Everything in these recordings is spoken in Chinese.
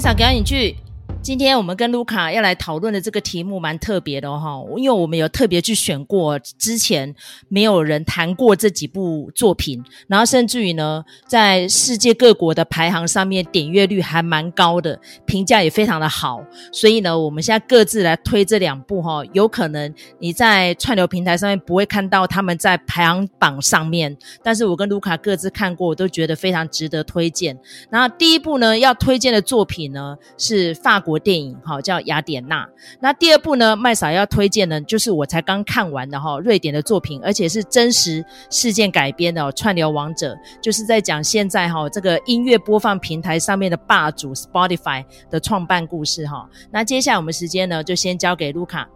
拍场表演剧。今天我们跟卢卡要来讨论的这个题目蛮特别的哈，因为我们有特别去选过之前没有人谈过这几部作品，然后甚至于呢，在世界各国的排行上面点阅率还蛮高的，评价也非常的好，所以呢，我们现在各自来推这两部哈，有可能你在串流平台上面不会看到他们在排行榜上面，但是我跟卢卡各自看过，我都觉得非常值得推荐。然后第一部呢，要推荐的作品呢是法国。国电影哈叫雅典娜，那第二部呢，麦嫂要推荐呢，就是我才刚看完的哈，瑞典的作品，而且是真实事件改编的《串流王者》，就是在讲现在哈这个音乐播放平台上面的霸主 Spotify 的创办故事哈。那接下来我们时间呢，就先交给卢卡。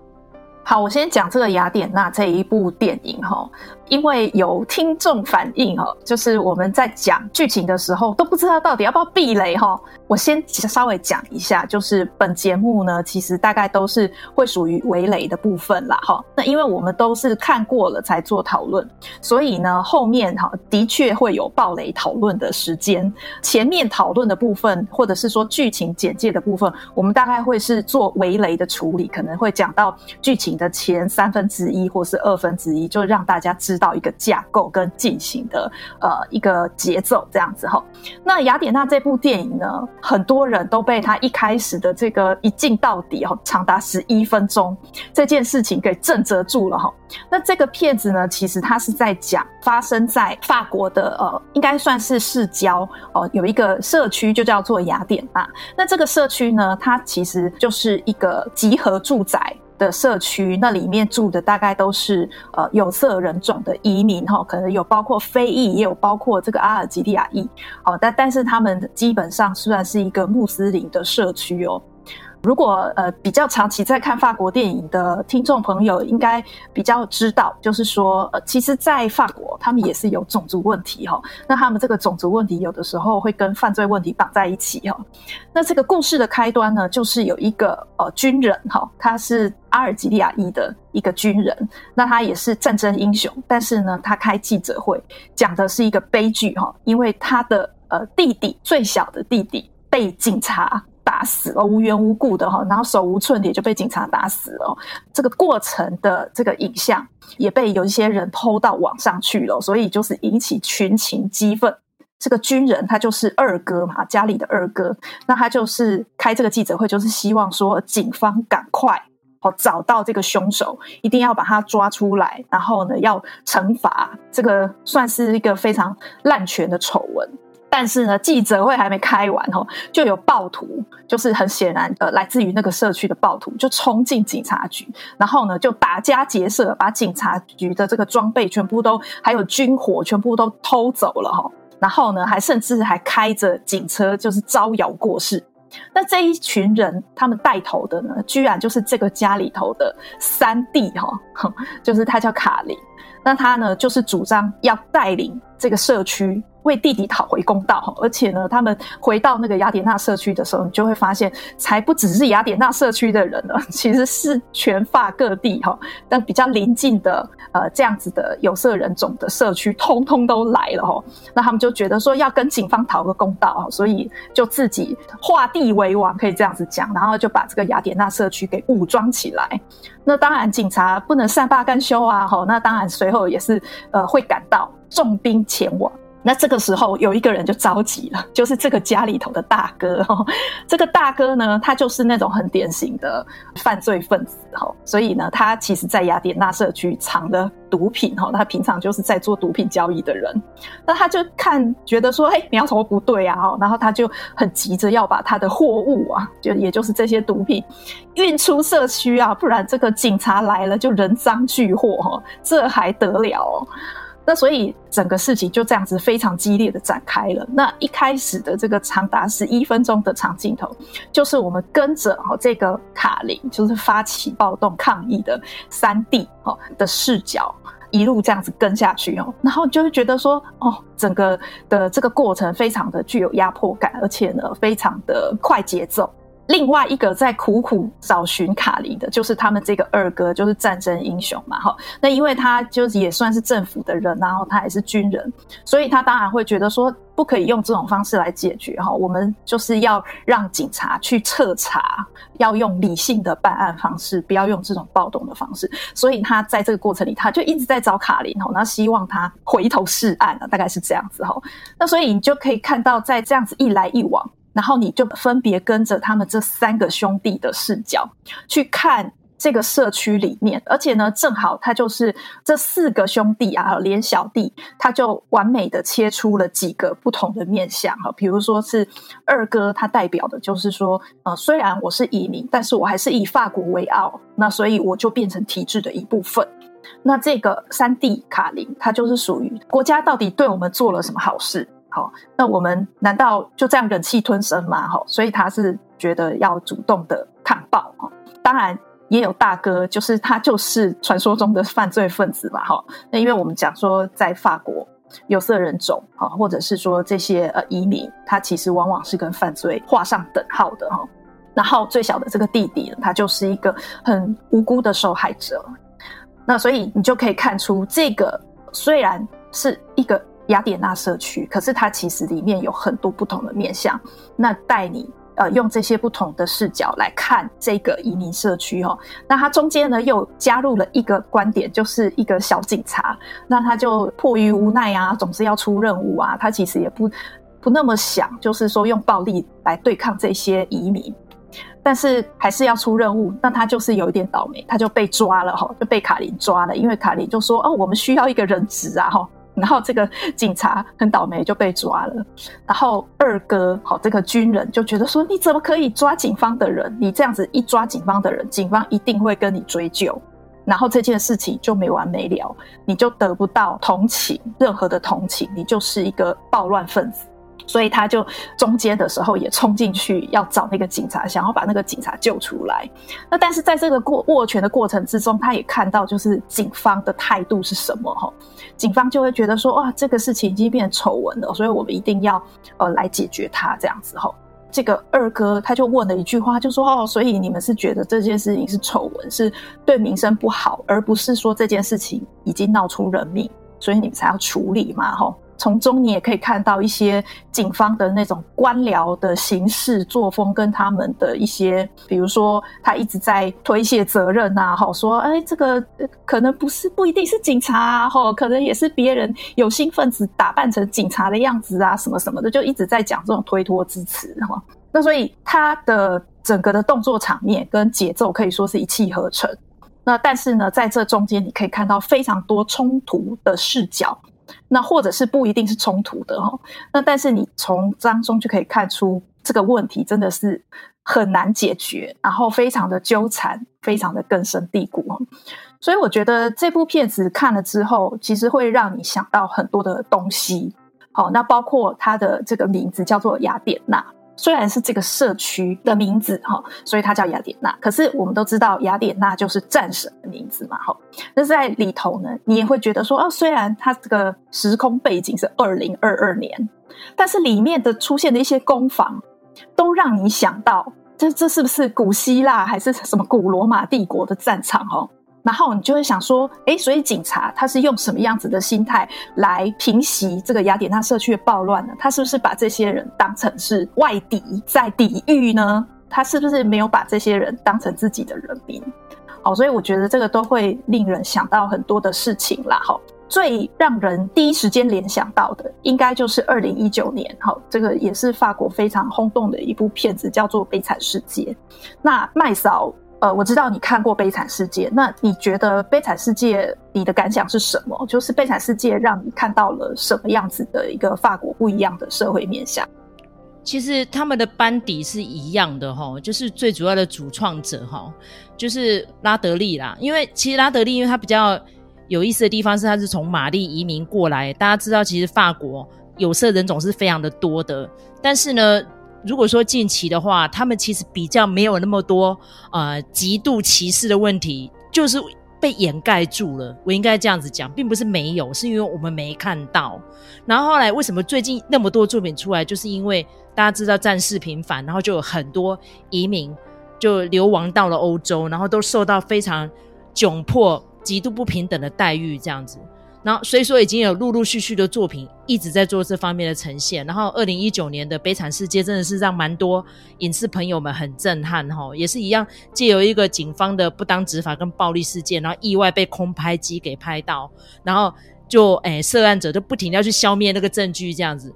好，我先讲这个雅典娜这一部电影哈，因为有听众反映哦，就是我们在讲剧情的时候都不知道到底要不要避雷哈。我先稍微讲一下，就是本节目呢，其实大概都是会属于围雷的部分啦哈。那因为我们都是看过了才做讨论，所以呢后面哈的确会有爆雷讨论的时间。前面讨论的部分，或者是说剧情简介的部分，我们大概会是做围雷的处理，可能会讲到剧情的前三分之一或是二分之一，就让大家知知道一个架构跟进行的呃一个节奏这样子哈。那雅典娜这部电影呢，很多人都被他一开始的这个一镜到底哈，长达十一分钟这件事情给震慑住了哈。那这个片子呢，其实它是在讲发生在法国的呃，应该算是市郊哦、呃，有一个社区就叫做雅典娜。那这个社区呢，它其实就是一个集合住宅。的社区，那里面住的大概都是呃有色人种的移民哈，可能有包括非裔，也有包括这个阿尔及利亚裔，哦，但但是他们基本上虽然是一个穆斯林的社区哦。如果呃比较长期在看法国电影的听众朋友，应该比较知道，就是说呃，其实，在法国他们也是有种族问题哈。那他们这个种族问题有的时候会跟犯罪问题绑在一起哈。那这个故事的开端呢，就是有一个呃军人哈，他是阿尔及利亚裔的一个军人，那他也是战争英雄，但是呢，他开记者会讲的是一个悲剧哈，因为他的呃弟弟最小的弟弟被警察。打死了，无缘无故的哈，然后手无寸铁就被警察打死了。这个过程的这个影像也被有一些人 PO 到网上去了，所以就是引起群情激愤。这个军人他就是二哥嘛，家里的二哥，那他就是开这个记者会，就是希望说警方赶快哦找到这个凶手，一定要把他抓出来，然后呢要惩罚这个算是一个非常滥权的丑闻。但是呢，记者会还没开完哦，就有暴徒，就是很显然呃，来自于那个社区的暴徒，就冲进警察局，然后呢，就打家劫舍，把警察局的这个装备全部都，还有军火全部都偷走了哈，然后呢，还甚至还开着警车，就是招摇过市。那这一群人，他们带头的呢，居然就是这个家里头的三弟哈，就是他叫卡林，那他呢，就是主张要带领这个社区。为弟弟讨回公道，而且呢，他们回到那个雅典娜社区的时候，你就会发现，才不只是雅典娜社区的人呢，其实是全法各地哈，但比较邻近的呃这样子的有色人种的社区，通通都来了哈。那他们就觉得说要跟警方讨个公道，所以就自己画地为王，可以这样子讲，然后就把这个雅典娜社区给武装起来。那当然，警察不能善罢甘休啊，哈，那当然随后也是呃会赶到重兵前往。那这个时候有一个人就着急了，就是这个家里头的大哥哈。这个大哥呢，他就是那种很典型的犯罪分子哈，所以呢，他其实在雅典娜社区藏了毒品哈，他平常就是在做毒品交易的人。那他就看觉得说，哎，苗头不对啊，然后他就很急着要把他的货物啊，就也就是这些毒品运出社区啊，不然这个警察来了就人赃俱获，这还得了？那所以整个事情就这样子非常激烈的展开了。那一开始的这个长达十一分钟的长镜头，就是我们跟着哈这个卡林，就是发起暴动抗议的三弟哈的视角，一路这样子跟下去哦。然后就会觉得说，哦，整个的这个过程非常的具有压迫感，而且呢，非常的快节奏。另外一个在苦苦找寻卡琳的，就是他们这个二哥，就是战争英雄嘛，哈。那因为他就是也算是政府的人，然后他也是军人，所以他当然会觉得说，不可以用这种方式来解决哈。我们就是要让警察去彻查，要用理性的办案方式，不要用这种暴动的方式。所以他在这个过程里，他就一直在找卡琳哈，那希望他回头是岸了，大概是这样子哈。那所以你就可以看到，在这样子一来一往，然后你就分别跟着他们这三个兄弟的视角去看。这个社区里面，而且呢，正好他就是这四个兄弟啊，连小弟，他就完美的切出了几个不同的面相哈。比如说是二哥，他代表的就是说，呃，虽然我是移民，但是我还是以法国为傲，那所以我就变成体制的一部分。那这个三弟卡林，他就是属于国家到底对我们做了什么好事？好，那我们难道就这样忍气吞声吗？哈，所以他是觉得要主动的抗暴哈，当然。也有大哥，就是他就是传说中的犯罪分子嘛，哈。那因为我们讲说，在法国有色人种，哈，或者是说这些呃移民，他其实往往是跟犯罪画上等号的，哈。然后最小的这个弟弟，他就是一个很无辜的受害者。那所以你就可以看出，这个虽然是一个雅典娜社区，可是它其实里面有很多不同的面向。那带你。呃，用这些不同的视角来看这个移民社区哦，那他中间呢又加入了一个观点，就是一个小警察，那他就迫于无奈啊，总是要出任务啊，他其实也不不那么想，就是说用暴力来对抗这些移民，但是还是要出任务，那他就是有一点倒霉，他就被抓了哈，就被卡琳抓了，因为卡琳就说哦，我们需要一个人质啊哈。然后这个警察很倒霉就被抓了，然后二哥好，这个军人就觉得说，你怎么可以抓警方的人？你这样子一抓警方的人，警方一定会跟你追究，然后这件事情就没完没了，你就得不到同情，任何的同情，你就是一个暴乱分子。所以他就中间的时候也冲进去要找那个警察，想要把那个警察救出来。那但是在这个过握拳的过程之中，他也看到就是警方的态度是什么哈？警方就会觉得说哇，这个事情已经变成丑闻了，所以我们一定要呃来解决它这样子哈。这个二哥他就问了一句话，就说哦，所以你们是觉得这件事情是丑闻，是对民生不好，而不是说这件事情已经闹出人命，所以你们才要处理嘛哈？从中你也可以看到一些警方的那种官僚的行事作风，跟他们的一些，比如说他一直在推卸责任呐，哈，说哎，这个可能不是，不一定是警察啊，哈，可能也是别人有心分子打扮成警察的样子啊，什么什么的，就一直在讲这种推脱之词，哈。那所以他的整个的动作场面跟节奏可以说是一气呵成。那但是呢，在这中间你可以看到非常多冲突的视角。那或者是不一定是冲突的哈，那但是你从当中就可以看出这个问题真的是很难解决，然后非常的纠缠，非常的根深蒂固。所以我觉得这部片子看了之后，其实会让你想到很多的东西。好，那包括它的这个名字叫做雅典娜。虽然是这个社区的名字哈，所以它叫雅典娜。可是我们都知道，雅典娜就是战神的名字嘛哈。那在里头呢，你也会觉得说，哦，虽然它这个时空背景是二零二二年，但是里面的出现的一些工坊，都让你想到，这这是不是古希腊还是什么古罗马帝国的战场哦？然后你就会想说，诶，所以警察他是用什么样子的心态来平息这个雅典娜社区的暴乱呢？他是不是把这些人当成是外敌在抵御呢？他是不是没有把这些人当成自己的人民？好，所以我觉得这个都会令人想到很多的事情啦。好，最让人第一时间联想到的，应该就是二零一九年，好，这个也是法国非常轰动的一部片子，叫做《悲惨世界》。那麦嫂。呃，我知道你看过《悲惨世界》，那你觉得《悲惨世界》你的感想是什么？就是《悲惨世界》让你看到了什么样子的一个法国不一样的社会面向？其实他们的班底是一样的哈，就是最主要的主创者哈，就是拉德利啦。因为其实拉德利，因为他比较有意思的地方是，他是从玛丽移民过来。大家知道，其实法国有色人种是非常的多的，但是呢。如果说近期的话，他们其实比较没有那么多呃极度歧视的问题，就是被掩盖住了。我应该这样子讲，并不是没有，是因为我们没看到。然后后来为什么最近那么多作品出来，就是因为大家知道战事频繁，然后就有很多移民就流亡到了欧洲，然后都受到非常窘迫、极度不平等的待遇这样子。然后所以说已经有陆陆续续的作品一直在做这方面的呈现。然后二零一九年的《悲惨世界》真的是让蛮多影视朋友们很震撼哈，也是一样借由一个警方的不当执法跟暴力事件，然后意外被空拍机给拍到，然后就诶涉案者就不停地要去消灭那个证据这样子。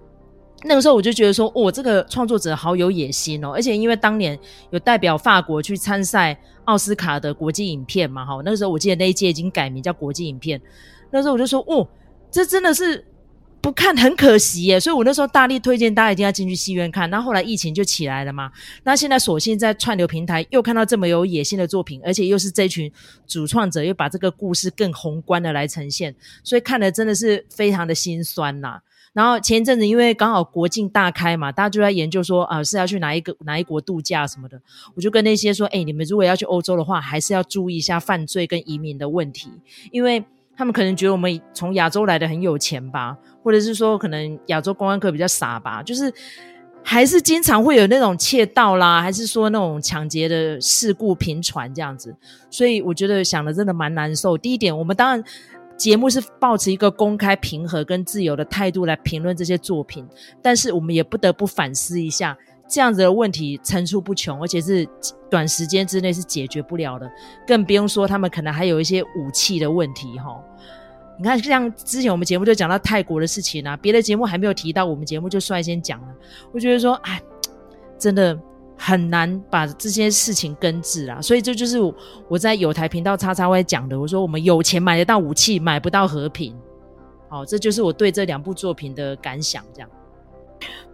那个时候我就觉得说，哦，这个创作者好有野心哦，而且因为当年有代表法国去参赛奥斯卡的国际影片嘛，哈，那个时候我记得那一届已经改名叫国际影片。那时候我就说，哦，这真的是不看很可惜耶，所以我那时候大力推荐大家一定要进去戏院看。那后来疫情就起来了嘛，那现在索性在串流平台又看到这么有野心的作品，而且又是这群主创者又把这个故事更宏观的来呈现，所以看的真的是非常的心酸呐。然后前一阵子，因为刚好国境大开嘛，大家就在研究说啊，是要去哪一个哪一国度假什么的。我就跟那些说，哎，你们如果要去欧洲的话，还是要注意一下犯罪跟移民的问题，因为他们可能觉得我们从亚洲来的很有钱吧，或者是说可能亚洲公安科比较傻吧，就是还是经常会有那种窃盗啦，还是说那种抢劫的事故频传这样子。所以我觉得想的真的蛮难受。第一点，我们当然。节目是抱持一个公开、平和跟自由的态度来评论这些作品，但是我们也不得不反思一下，这样子的问题层出不穷，而且是短时间之内是解决不了的，更不用说他们可能还有一些武器的问题哈。你看，像之前我们节目就讲到泰国的事情啊，别的节目还没有提到，我们节目就率先讲了。我觉得说，哎，真的。很难把这些事情根治啊，所以这就是我在有台频道叉叉 Y 讲的。我说我们有钱买得到武器，买不到和平。好，这就是我对这两部作品的感想。这样。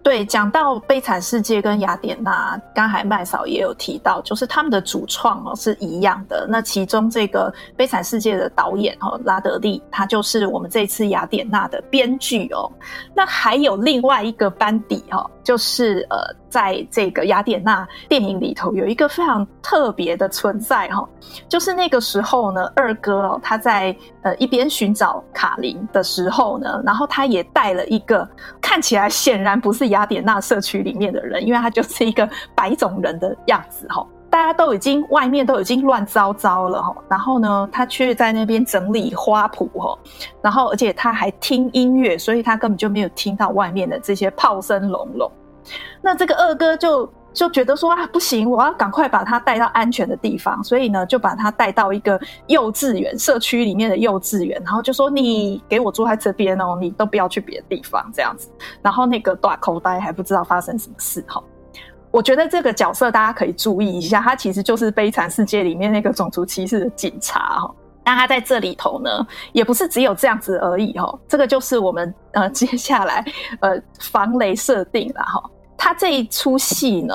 对，讲到《悲惨世界》跟雅典娜，刚才麦嫂也有提到，就是他们的主创哦是一样的。那其中这个《悲惨世界》的导演哦拉德利，他就是我们这次雅典娜的编剧哦。那还有另外一个班底哦，就是呃，在这个雅典娜电影里头有一个非常特别的存在哈，就是那个时候呢，二哥哦他在呃一边寻找卡琳的时候呢，然后他也带了一个看起来显然不是。雅典娜社区里面的人，因为他就是一个白种人的样子哈，大家都已经外面都已经乱糟糟了哈，然后呢，他却在那边整理花圃哈，然后而且他还听音乐，所以他根本就没有听到外面的这些炮声隆隆。那这个二哥就。就觉得说啊，不行，我要赶快把他带到安全的地方，所以呢，就把他带到一个幼稚园社区里面的幼稚园，然后就说你给我住在这边哦，你都不要去别的地方这样子。然后那个大口袋还不知道发生什么事哈。我觉得这个角色大家可以注意一下，他其实就是《悲惨世界》里面那个种族歧视的警察哈。那他在这里头呢，也不是只有这样子而已哈。这个就是我们呃接下来呃防雷设定了哈。他这一出戏呢，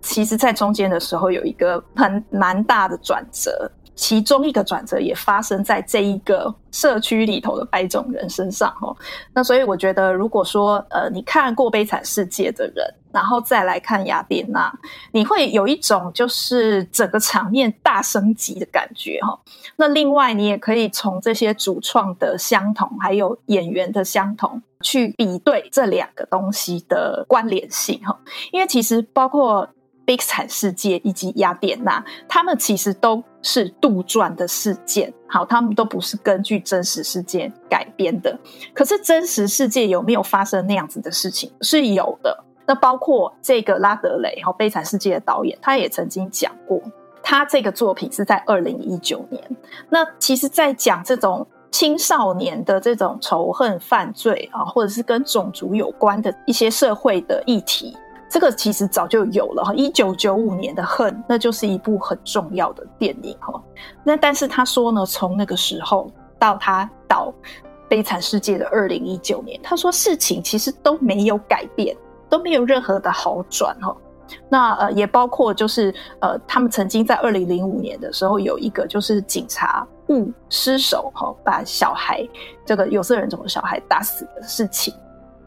其实在中间的时候有一个很蛮大的转折，其中一个转折也发生在这一个社区里头的白种人身上哦。那所以我觉得，如果说呃你看过《悲惨世界》的人，然后再来看《雅典娜》，你会有一种就是整个场面大升级的感觉哈。那另外，你也可以从这些主创的相同，还有演员的相同。去比对这两个东西的关联性哈，因为其实包括《悲惨世界》以及《雅典娜》，他们其实都是杜撰的事件，好，他们都不是根据真实事件改编的。可是真实世界有没有发生那样子的事情？是有的。那包括这个拉德雷哈，《悲惨世界》的导演，他也曾经讲过，他这个作品是在二零一九年。那其实，在讲这种。青少年的这种仇恨犯罪啊，或者是跟种族有关的一些社会的议题，这个其实早就有了哈。一九九五年的《恨》，那就是一部很重要的电影哈。那但是他说呢，从那个时候到他到《悲惨世界》的二零一九年，他说事情其实都没有改变，都没有任何的好转哈。那呃，也包括就是呃，他们曾经在二零零五年的时候有一个就是警察误失手哈，把小孩这个有色人种的小孩打死的事情。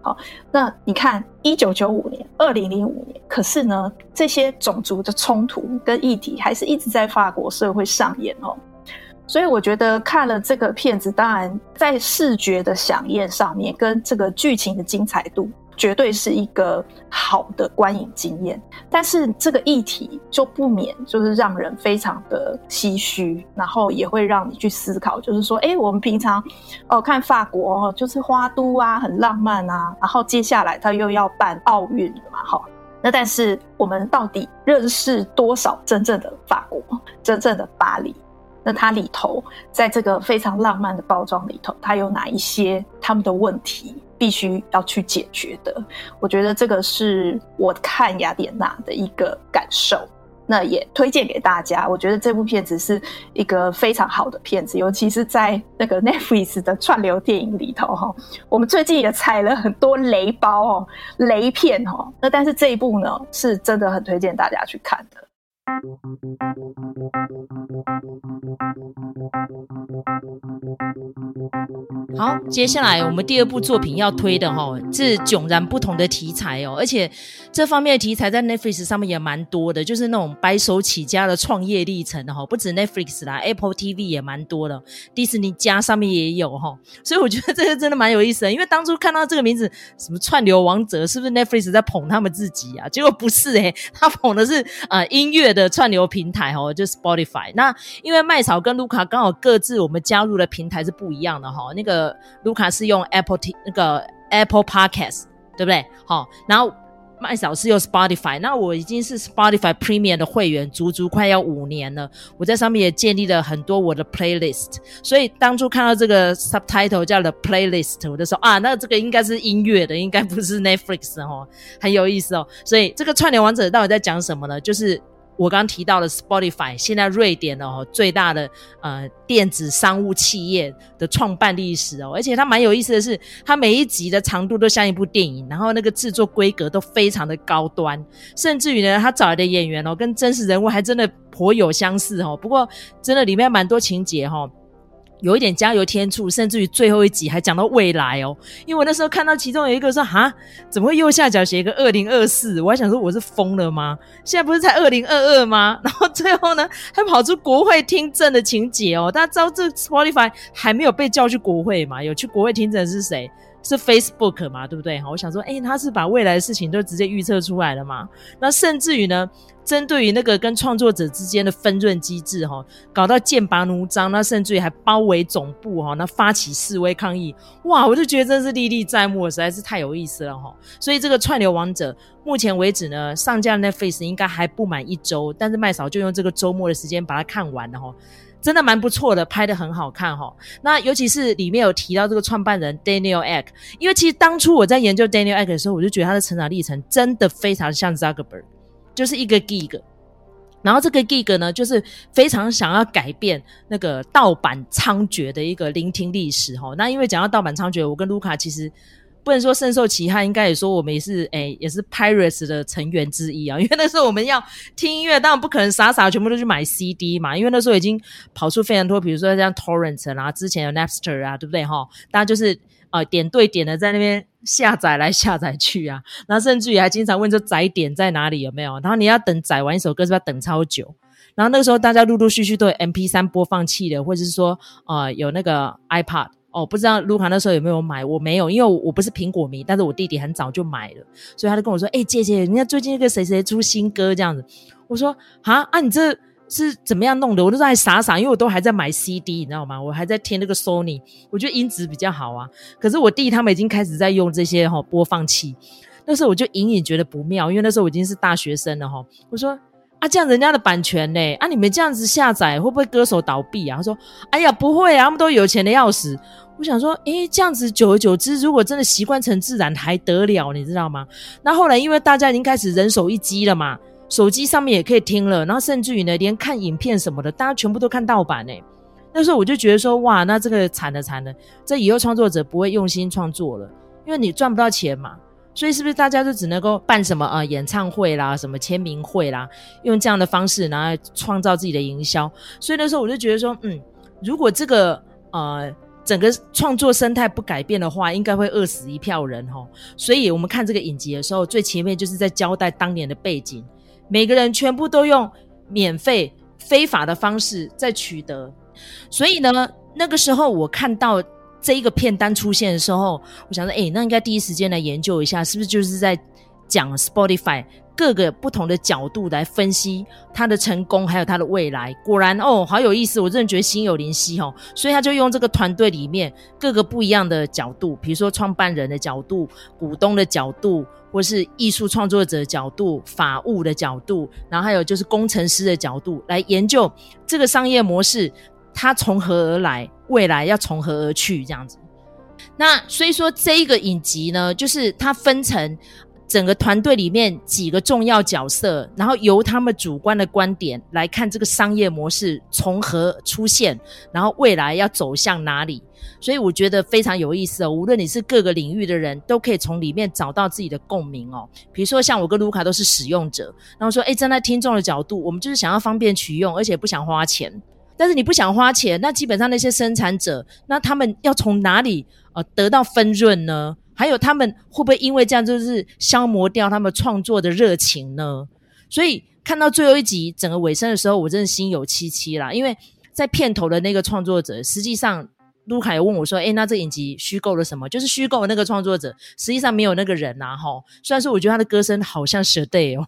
好，那你看一九九五年、二零零五年，可是呢，这些种族的冲突跟议题还是一直在法国社会上演哦。所以我觉得看了这个片子，当然在视觉的响应上面，跟这个剧情的精彩度，绝对是一个好的观影经验。但是这个议题就不免就是让人非常的唏嘘，然后也会让你去思考，就是说，哎，我们平常哦看法国就是花都啊，很浪漫啊，然后接下来他又要办奥运嘛，哈。那但是我们到底认识多少真正的法国，真正的巴黎？那它里头，在这个非常浪漫的包装里头，它有哪一些他们的问题必须要去解决的？我觉得这个是我看雅典娜的一个感受。那也推荐给大家。我觉得这部片子是一个非常好的片子，尤其是在那个 Netflix 的串流电影里头哈。我们最近也踩了很多雷包哦，雷片哦。那但是这一部呢，是真的很推荐大家去看的。好，接下来我们第二部作品要推的齁，是迥然不同的题材哦，而且这方面的题材在 Netflix 上面也蛮多的，就是那种白手起家的创业历程的齁，不止 Netflix 啦，Apple TV 也蛮多的，迪士尼家上面也有齁，所以我觉得这个真的蛮有意思的，因为当初看到这个名字，什么串流王者，是不是 Netflix 在捧他们自己啊？结果不是诶、他捧的是呃音乐的串流平台哦，就 Spotify。那因为麦草跟卢卡刚好各自我们加入的平台是不一样的齁，那个。卢卡是用 Apple T 那个 Apple Podcast 对不对？好，然后麦小是用 Spotify，那我已经是 Spotify Premium 的会员，足足快要五年了。我在上面也建立了很多我的 Playlist，所以当初看到这个 Subtitle 叫 The Playlist，我就说啊，那这个应该是音乐的，应该不是 Netflix 哦，很有意思哦。所以这个串联王者到底在讲什么呢？就是。我刚刚提到的 Spotify，现在瑞典的哦最大的呃电子商务企业的创办历史哦，而且它蛮有意思的是，它每一集的长度都像一部电影，然后那个制作规格都非常的高端，甚至于呢，他找来的演员哦跟真实人物还真的颇有相似哦。不过真的里面蛮多情节哈。有一点加油添醋，甚至于最后一集还讲到未来哦。因为我那时候看到其中有一个说：“哈，怎么会右下角写一个二零二四？”我还想说我是疯了吗？现在不是才二零二二吗？然后最后呢，还跑出国会听证的情节哦。大家知道这 Spotify 还没有被叫去国会嘛？有去国会听证是谁？是 Facebook 嘛，对不对？哈我想说，诶，他是把未来的事情都直接预测出来了嘛？那甚至于呢，针对于那个跟创作者之间的分润机制，哈，搞到剑拔弩张，那甚至于还包围总部，哈，那发起示威抗议，哇，我就觉得真是历历在目，实在是太有意思了，哈。所以这个串流王者，目前为止呢，上架 Netflix 应该还不满一周，但是麦嫂就用这个周末的时间把它看完了，哈。真的蛮不错的，拍得很好看齁。那尤其是里面有提到这个创办人 Daniel Ek，因为其实当初我在研究 Daniel Ek 的时候，我就觉得他的成长历程真的非常像 Zuckerberg，就是一个 geek。然后这个 geek 呢，就是非常想要改变那个盗版猖獗的一个聆听历史齁。那因为讲到盗版猖獗，我跟卢卡其实。不能说深受其害，应该也说我们也是诶、也是 Pirates 的成员之一啊。因为那时候我们要听音乐，当然不可能傻傻全部都去买 CD 嘛。因为那时候已经跑出非常多，比如说像 Torrent 啊，之前有 Napster 啊，对不对哈？大家就是呃点对点的在那边下载来下载去啊。然后甚至于还经常问这载点在哪里有没有？然后你要等载完一首歌是不是要等超久？然后那个时候大家陆陆续续都有 MP 三播放器的，或者是说呃有那个 ipad。哦，不知道卢卡那时候有没有买？我没有，因为我，不是苹果迷，但是我弟弟很早就买了，所以他就跟我说：“哎、欸，姐姐，人家最近那个谁谁出新歌这样子。”我说：“啊啊，你这是怎么样弄的？”我都在傻傻，因为我都还在买 CD，你知道吗？我还在听那个 Sony，我觉得音质比较好啊。可是我弟他们已经开始在用这些哈、哦、播放器，那时候我就隐隐觉得不妙，因为那时候我已经是大学生了哈、哦。我说。啊，这样人家的版权呢？啊，你们这样子下载会不会歌手倒闭啊？他说：“哎呀，不会啊，他们都有钱的要死。”我想说，诶，这样子久而久之，如果真的习惯成自然，还得了？你知道吗？那后来因为大家已经开始人手一机了嘛，手机上面也可以听了，然后甚至于呢，连看影片什么的，大家全部都看盗版呢。那时候我就觉得说，哇，那这个惨了惨了，这以后创作者不会用心创作了，因为你赚不到钱嘛。所以是不是大家就只能够办什么呃演唱会啦，什么签名会啦，用这样的方式然后创造自己的营销？所以那时候我就觉得说，嗯，如果这个呃整个创作生态不改变的话，应该会饿死一票人齁。所以我们看这个影集的时候，最前面就是在交代当年的背景，每个人全部都用免费非法的方式在取得。所以呢，那个时候我看到这一个片单出现的时候，我想说，哎，那应该第一时间来研究一下，是不是就是在讲 Spotify 各个不同的角度来分析它的成功，还有它的未来。果然哦，好有意思，我真的觉得心有灵犀哦。所以他就用这个团队里面各个不一样的角度，比如说创办人的角度、股东的角度，或是艺术创作者的角度、法务的角度，然后还有就是工程师的角度来研究这个商业模式。它从何而来？未来要从何而去？这样子。那所以说，这一个影集呢，就是它分成整个团队里面几个重要角色，然后由他们主观的观点来看这个商业模式从何出现，然后未来要走向哪里。所以我觉得非常有意思哦。无论你是各个领域的人，都可以从里面找到自己的共鸣哦。比如说，像我跟卢卡都是使用者，然后说，诶，站在听众的角度，我们就是想要方便取用，而且不想花钱。但是你不想花钱，那基本上那些生产者，那他们要从哪里呃得到分润呢？还有他们会不会因为这样就是消磨掉他们创作的热情呢？所以看到最后一集整个尾声的时候，我真的心有戚戚啦，因为在片头的那个创作者，实际上。卢卡有问我说：“诶，那这影集虚构了什么？就是虚构那个创作者，实际上没有那个人呐，吼。虽然说我觉得他的歌声好像 Sade 哦，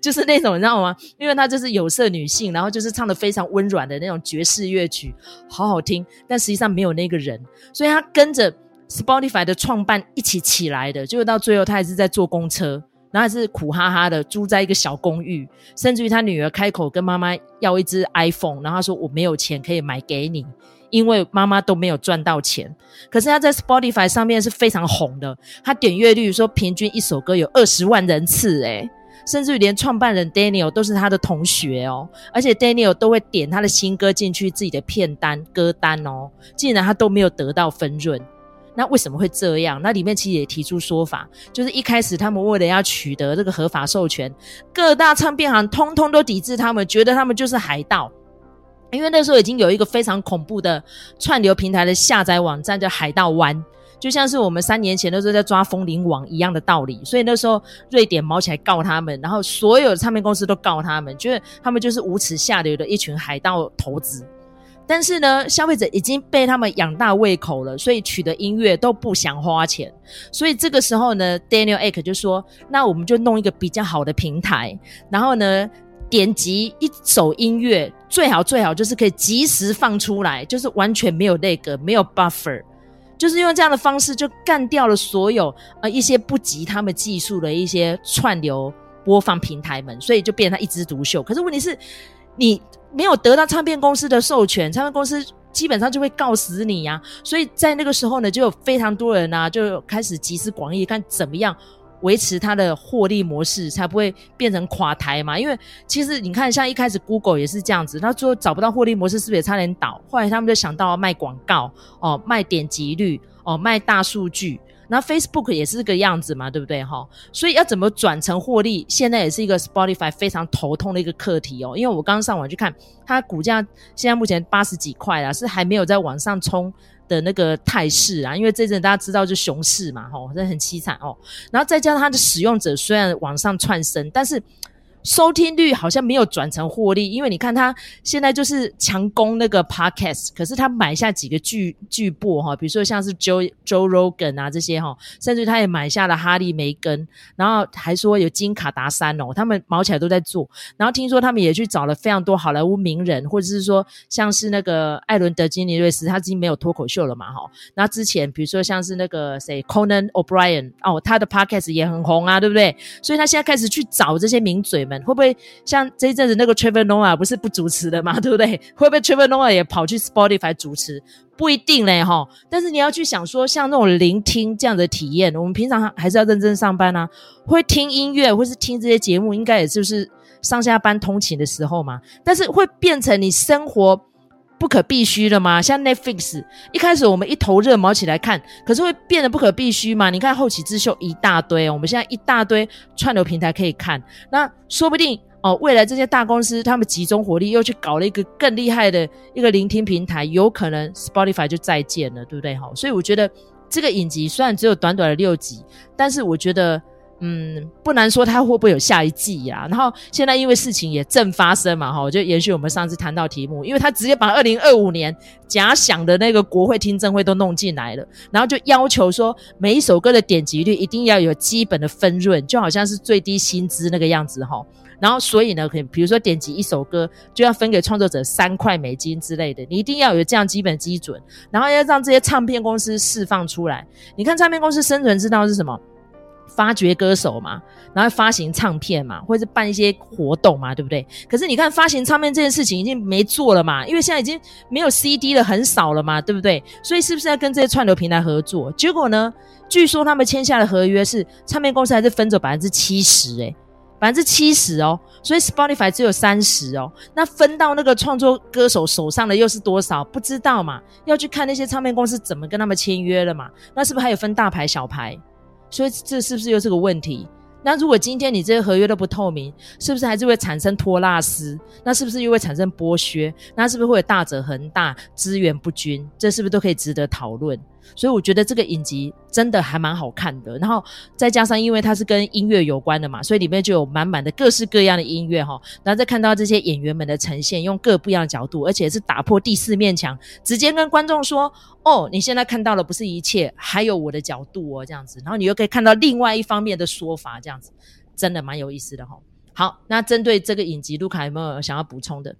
就是那种你知道吗？因为他就是有色女性，然后就是唱的非常温软的那种爵士乐曲，好好听。但实际上没有那个人，所以他跟着 Spotify 的创办一起起来的，结果到最后他还是在坐公车，然后还是苦哈哈的住在一个小公寓，甚至于他女儿开口跟妈妈要一支 iPhone，然后他说我没有钱可以买给你。”因为妈妈都没有赚到钱，可是他在 Spotify 上面是非常红的，他点阅率说平均一首歌有二十万人次，诶，甚至于连创办人 Daniel 都是他的同学哦，而且 Daniel 都会点他的新歌进去自己的片单歌单哦，竟然他都没有得到分润，那为什么会这样？那里面其实也提出说法，就是一开始他们为了要取得这个合法授权，各大唱片行通通都抵制他们，觉得他们就是海盗。因为那时候已经有一个非常恐怖的串流平台的下载网站叫海盗湾，就像是我们三年前的时候在抓风铃网一样的道理。所以那时候瑞典毛起来告他们，然后所有唱片公司都告他们，觉得他们就是无耻下流的一群海盗头子。但是呢，消费者已经被他们养大胃口了，所以取得音乐都不想花钱。所以这个时候呢，Daniel Ek 就说：“那我们就弄一个比较好的平台，然后呢。”点击一首音乐，最好最好就是可以及时放出来，就是完全没有那个没有 buffer，就是用这样的方式就干掉了所有呃一些不及他们技术的一些串流播放平台们，所以就变成一枝独秀。可是问题是，你没有得到唱片公司的授权，唱片公司基本上就会告死你呀、啊。所以在那个时候呢，就有非常多人啊，就开始集思广益，看怎么样。维持它的获利模式，才不会变成垮台嘛？因为其实你看，像一开始 Google 也是这样子，他最后找不到获利模式，是不是也差点倒？后来他们就想到卖广告哦，卖点击率哦，卖大数据。那 Facebook 也是这个样子嘛，对不对？哈，所以要怎么转成获利，现在也是一个 Spotify 非常头痛的一个课题哦。因为我刚刚上网去看，它股价现在目前八十几块啦，是还没有在往上冲。的那个态势啊，因为这阵大家知道就熊市嘛，吼，这很凄惨哦。然后再加上它的使用者虽然往上窜升，但是。收听率好像没有转成获利，因为你看他现在就是强攻那个 podcast，可是他买下几个巨巨擘哈，比如说像是 Joe Joe Rogan 啊这些哈，甚至他也买下了哈利梅根，然后还说有金卡达山哦，他们毛起来都在做，然后听说他们也去找了非常多好莱坞名人，或者是说像是那个艾伦德金尼瑞斯，他已经没有脱口秀了嘛哈，那之前比如说像是那个谁 Conan O'Brien 哦，他的 podcast 也很红啊，对不对？所以他现在开始去找这些名嘴们。会不会像这一阵子那个 Trevor Noah 不是不主持的嘛？对不对？会不会 Trevor Noah 也跑去 Spotify 主持？不一定嘞，哈。但是你要去想说，像那种聆听这样的体验，我们平常还是要认真上班啊。会听音乐或是听这些节目，应该也就是上下班通勤的时候嘛。但是会变成你生活。不可必须的吗？像 Netflix 一开始我们一头热毛起来看，可是会变得不可必须吗？你看后起之秀一大堆，我们现在一大堆串流平台可以看，那说不定哦，未来这些大公司他们集中火力又去搞了一个更厉害的一个聆听平台，有可能 Spotify 就再见了，对不对？哈，所以我觉得这个影集虽然只有短短的六集，但是我觉得嗯，不难说它会不会有下一季呀、啊？然后现在因为事情也正发生嘛，哈，我就延续我们上次谈到题目，因为他直接把二零二五年假想的那个国会听证会都弄进来了，然后就要求说每一首歌的点击率一定要有基本的分润，就好像是最低薪资那个样子，哈。然后所以呢，可比如说点击一首歌就要分给创作者三块美金之类的，你一定要有这样基本基准，然后要让这些唱片公司释放出来。你看唱片公司生存之道是什么？发掘歌手嘛，然后发行唱片嘛，或者是办一些活动嘛，对不对？可是你看发行唱片这件事情已经没做了嘛，因为现在已经没有 CD 了，很少了嘛，对不对？所以是不是要跟这些串流平台合作？结果呢，据说他们签下的合约是唱片公司还是分走百分之七十，诶，百分之七十哦，所以 Spotify 只有三十哦，那分到那个创作歌手手上的又是多少？不知道嘛，要去看那些唱片公司怎么跟他们签约了嘛，那是不是还有分大牌小牌？所以这是不是又是个问题？那如果今天你这些合约都不透明，是不是还是会产生拖拉丝？那是不是又会产生剥削？那是不是会有大者恒大，资源不均？这是不是都可以值得讨论？所以我觉得这个影集真的还蛮好看的，然后再加上因为它是跟音乐有关的嘛，所以里面就有满满的各式各样的音乐哈，然后再看到这些演员们的呈现，用各不一样的角度，而且是打破第四面墙，直接跟观众说：“哦，你现在看到的不是一切，还有我的角度哦，这样子。”然后你又可以看到另外一方面的说法，这样子真的蛮有意思的哈。好，那针对这个影集，卢卡有没有想要补充的？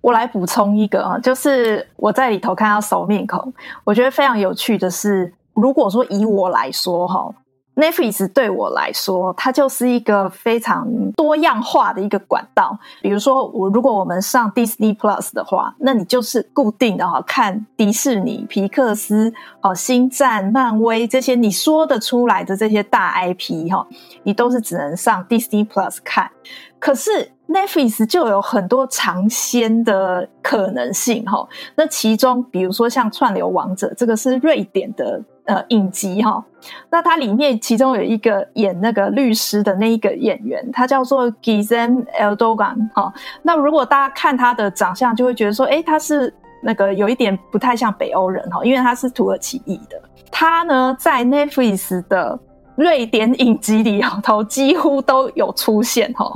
我来补充一个啊，就是我在里头看到熟面孔，我觉得非常有趣的是，如果说以我来说哈，Netflix 对我来说，它就是一个非常多样化的一个管道。比如说，我如果我们上 Disney Plus 的话，那你就是固定的哈，看迪士尼、皮克斯、哦、星战、漫威这些你说得出来的这些大 IP 哈，你都是只能上 Disney Plus 看。可是 Netflix 就有很多尝鲜的可能性哈，那其中比如说像《串流王者》这个是瑞典的呃影集哈，那它里面其中有一个演那个律师的那一个演员，他叫做 Gizem Eldogan 哈，那如果大家看他的长相，就会觉得说，诶，他是那个有一点不太像北欧人哈，因为他是土耳其裔的，他呢在 Netflix 的。瑞典影集里头几乎都有出现哈，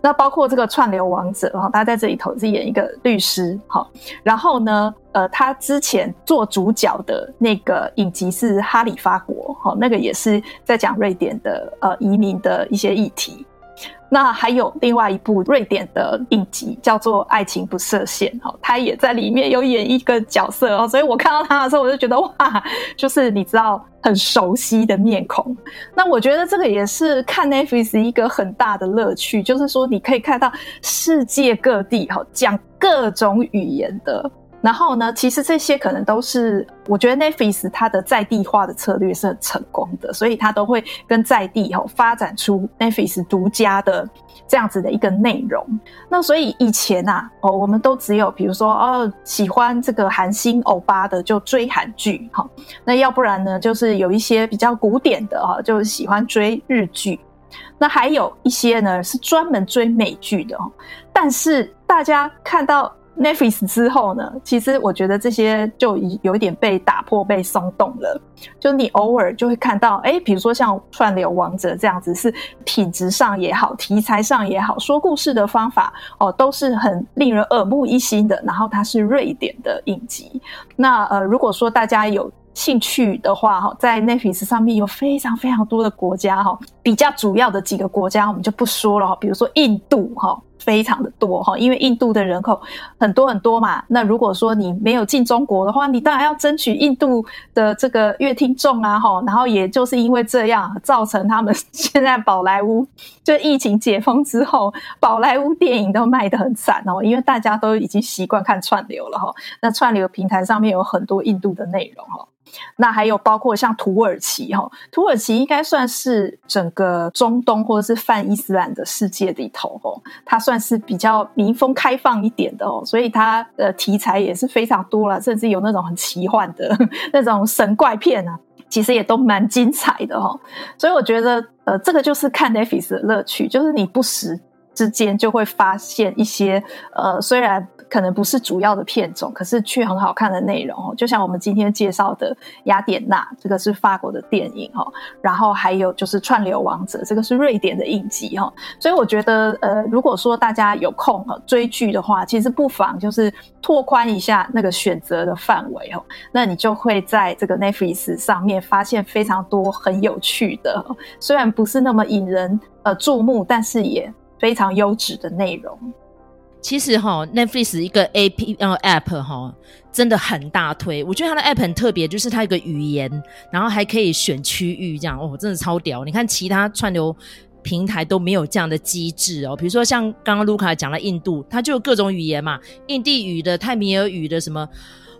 那包括这个串流王者哈，他在这里头是演一个律师哈，然后呢，呃，他之前做主角的那个影集是《哈里发国》哈，那个也是在讲瑞典的呃移民的一些议题。那还有另外一部瑞典的影集叫做《爱情不设限》哈，他也在里面有演一个角色哦，所以我看到他的时候，我就觉得哇，就是你知道很熟悉的面孔。那我觉得这个也是看 FIS 一个很大的乐趣，就是说你可以看到世界各地哈讲各种语言的。然后呢，其实这些可能都是我觉得 Netflix 它的在地化的策略是很成功的，所以它都会跟在地哈发展出 Netflix 独家的这样子的一个内容。那所以以前啊，哦，我们都只有比如说哦，喜欢这个韩星欧巴的就追韩剧哈，那要不然呢，就是有一些比较古典的哈，就喜欢追日剧。那还有一些呢是专门追美剧的哦。但是大家看到。Netflix 之后呢，其实我觉得这些就有一点被打破、被松动了。就你偶尔就会看到，哎，比如说像《串流王者》这样子，是品质上也好，题材上也好，说故事的方法哦，都是很令人耳目一新的。然后它是瑞典的影集。那呃，如果说大家有兴趣的话，哈，在 Netflix 上面有非常非常多的国家，哈，比较主要的几个国家我们就不说了，哈，比如说印度，哈。非常的多哈，因为印度的人口很多很多嘛。那如果说你没有进中国的话，你当然要争取印度的这个乐听众啊哈。然后也就是因为这样，造成他们现在宝莱坞就疫情解封之后，宝莱坞电影都卖得很惨哦，因为大家都已经习惯看串流了哈。那串流平台上面有很多印度的内容哈。那还有包括像土耳其哈，土耳其应该算是整个中东或者是泛伊斯兰的世界里头哦，它算是比较民风开放一点的哦，所以它的题材也是非常多了，甚至有那种很奇幻的 那种神怪片啊，其实也都蛮精彩的哈。所以我觉得呃，这个就是看 Netflix 的乐趣，就是你不时之间就会发现一些呃，虽然。可能不是主要的片种，可是却很好看的内容哦。就像我们今天介绍的《雅典娜》，这个是法国的电影哦，然后还有就是《串流王者》，这个是瑞典的影集哦。所以我觉得，呃，如果说大家有空追剧的话，其实不妨就是拓宽一下那个选择的范围哦。那你就会在这个 Netflix 上面发现非常多很有趣的，虽然不是那么引人呃注目，但是也非常优质的内容。其实哈，Netflix 一个 A P 呃 App 哈，真的很大推。我觉得它的 App 很特别，就是它有个语言，然后还可以选区域，这样哦，真的超屌。你看其他串流平台都没有这样的机制哦。比如说像刚刚卢卡讲了印度，它就有各种语言嘛，印地语的、泰米尔语的什么。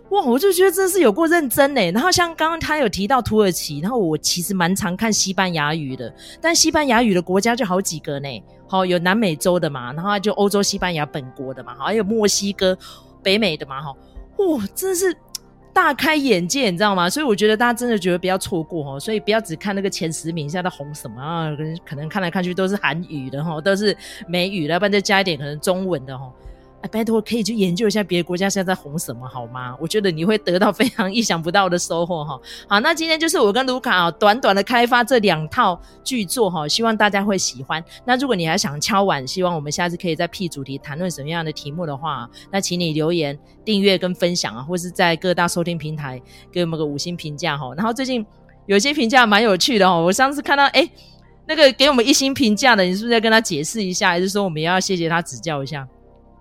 哇，我就觉得真是有过认真呢。然后像刚刚他有提到土耳其，然后我其实蛮常看西班牙语的，但西班牙语的国家就好几个呢。好，有南美洲的嘛，然后就欧洲西班牙本国的嘛，好，还有墨西哥、北美的嘛，哈，哇，真是大开眼界，你知道吗？所以我觉得大家真的觉得不要错过哈，所以不要只看那个前十名，现在红什么啊？可能看来看去都是韩语的哈，都是美语的，要不然再加一点可能中文的哈。哎，拜托，可以去研究一下别的国家现在在红什么，好吗？我觉得你会得到非常意想不到的收获哈。好，那今天就是我跟卢卡啊，短短的开发这两套剧作哈，希望大家会喜欢。那如果你还想敲碗，希望我们下次可以再 P 主题谈论什么样的题目的话，那请你留言、订阅跟分享啊，或是在各大收听平台给我们个五星评价哈。然后最近有些评价蛮有趣的哦，我上次看到哎，那个给我们一星评价的，你是不是要跟他解释一下，还是说我们要谢谢他指教一下？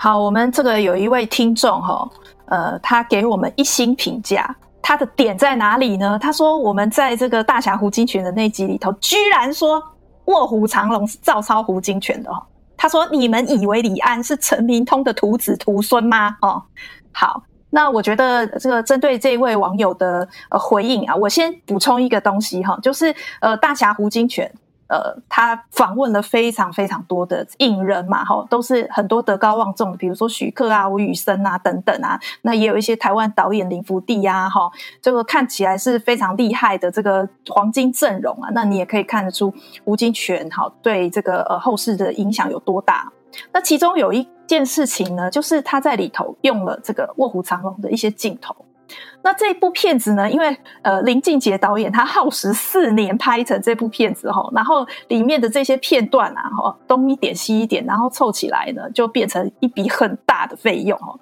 好，我们这个有一位听众哈，呃，他给我们一星评价，他的点在哪里呢？他说我们在这个大侠胡金銓的那集里头，居然说卧虎藏龙是照抄胡金銓的哦。他说你们以为李安是陈明通的徒子徒孙吗？哦，好，那我觉得这个针对这位网友的呃回应啊，我先补充一个东西哈，就是呃大侠胡金铨。呃，他访问了非常非常多的影人嘛，哈，都是很多德高望重的，比如说徐克啊、吴宇森啊等等啊，那也有一些台湾导演林福地呀，哈，这个看起来是非常厉害的这个黄金阵容啊，那你也可以看得出吴金泉哈对这个呃后世的影响有多大。那其中有一件事情呢，就是他在里头用了这个卧虎藏龙的一些镜头。那这部片子呢，因为呃林俊杰导演他耗时四年拍成这部片子哈，然后里面的这些片段啊哈，东一点西一点，然后凑起来呢，就变成一笔很大的费用哈。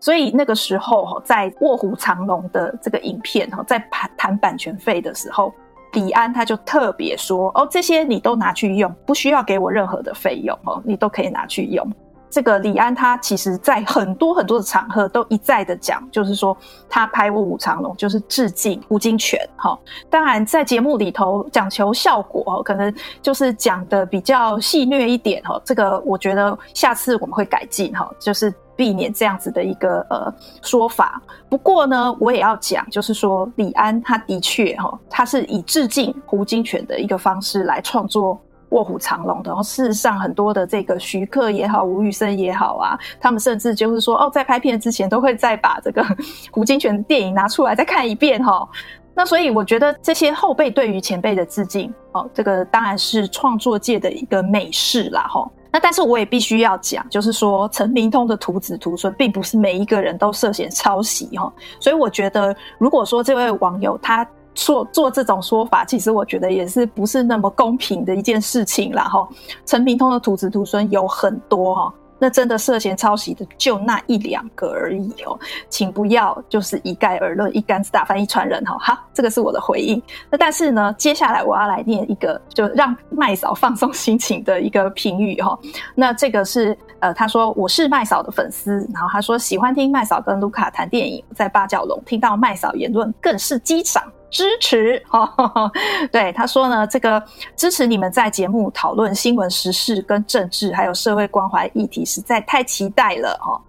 所以那个时候哈，在《卧虎藏龙》的这个影片哈，在谈谈版权费的时候，李安他就特别说哦，这些你都拿去用，不需要给我任何的费用哦，你都可以拿去用。这个李安他其实在很多很多的场合都一再的讲，就是说他拍《卧虎藏龙》就是致敬胡金铨。哈，当然在节目里头讲求效果，可能就是讲的比较戏谑一点。哈，这个我觉得下次我们会改进。哈，就是避免这样子的一个呃说法。不过呢，我也要讲，就是说李安他的确哈，他是以致敬胡金铨的一个方式来创作。卧虎藏龙的，然后事实上很多的这个徐克也好，吴宇森也好啊，他们甚至就是说，哦，在拍片之前都会再把这个胡金铨的电影拿出来再看一遍哈。那所以我觉得这些后辈对于前辈的致敬，哦，这个当然是创作界的一个美事啦哈。那但是我也必须要讲，就是说陈明通的徒子徒孙，并不是每一个人都涉嫌抄袭哈。所以我觉得，如果说这位网友他。做做这种说法，其实我觉得也是不是那么公平的一件事情啦哈。陈平通的徒子徒孙有很多哈，那真的涉嫌抄袭的就那一两个而已哦，请不要就是一概而论，一竿子打翻一船人哈。好，这个是我的回应。那但是呢，接下来我要来念一个，就让麦嫂放松心情的一个评语哈。那这个是呃，他说我是麦嫂的粉丝，然后他说喜欢听麦嫂跟卢卡谈电影，在八角笼听到麦嫂言论更是激赏。支持哈，对他说呢，这个支持你们在节目讨论新闻时事跟政治还有社会关怀议题，实在太期待了哈。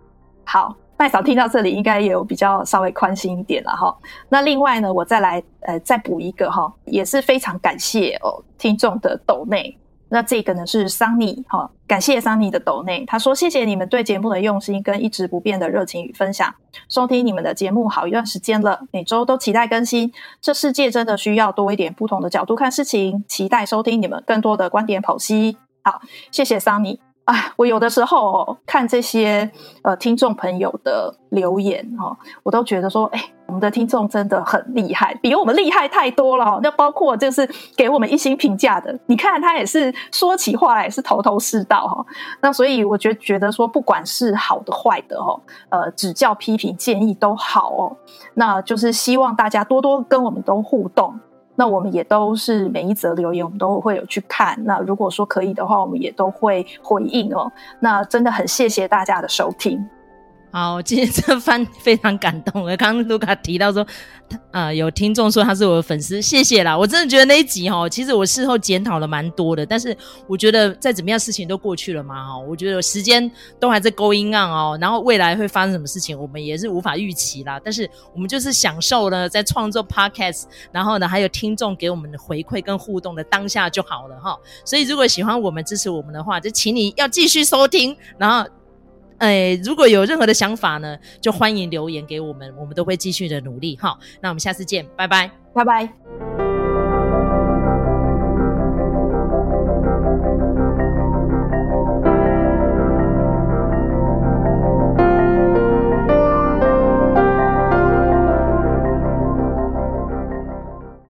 好，麦嫂听到这里应该也有比较稍微宽心一点了哈。那另外呢，我再来呃再补一个哈，也是非常感谢哦听众的抖内。那这个呢是桑尼哈，感谢桑尼的抖内，他说谢谢你们对节目的用心跟一直不变的热情与分享，收听你们的节目好一段时间了，每周都期待更新，这世界真的需要多一点不同的角度看事情，期待收听你们更多的观点剖析。好，谢谢桑尼。哎，我有的时候、看这些呃听众朋友的留言哈、我都觉得说，哎，我们的听众真的很厉害，比我们厉害太多了、哦。那包括就是给我们一星评价的，你看他也是说起话来是头头是道哈、那所以我觉觉得说，不管是好的坏的、哦，呃，指教批评建议都好哦。那就是希望大家多多跟我们都互动。那我们也都是每一则留言，我们都会有去看。那如果说可以的话，我们也都会回应哦。那真的很谢谢大家的收听。好，今天这番非常感动。刚刚卢卡提到说，呃，有听众说他是我的粉丝，谢谢啦。我真的觉得那一集哈，其实我事后检讨了蛮多的。但是我觉得再怎么样，事情都过去了嘛哈。我觉得时间都还在 going on 哦，然后未来会发生什么事情，我们也是无法预期啦。但是我们就是享受呢，在创作 podcast，然后呢，还有听众给我们的回馈跟互动的当下就好了哈。所以如果喜欢我们、支持我们的话，就请你要继续收听，然后。哎，如果有任何的想法呢，就欢迎留言给我们，我们都会继续的努力哈。那我们下次见，拜拜，拜拜。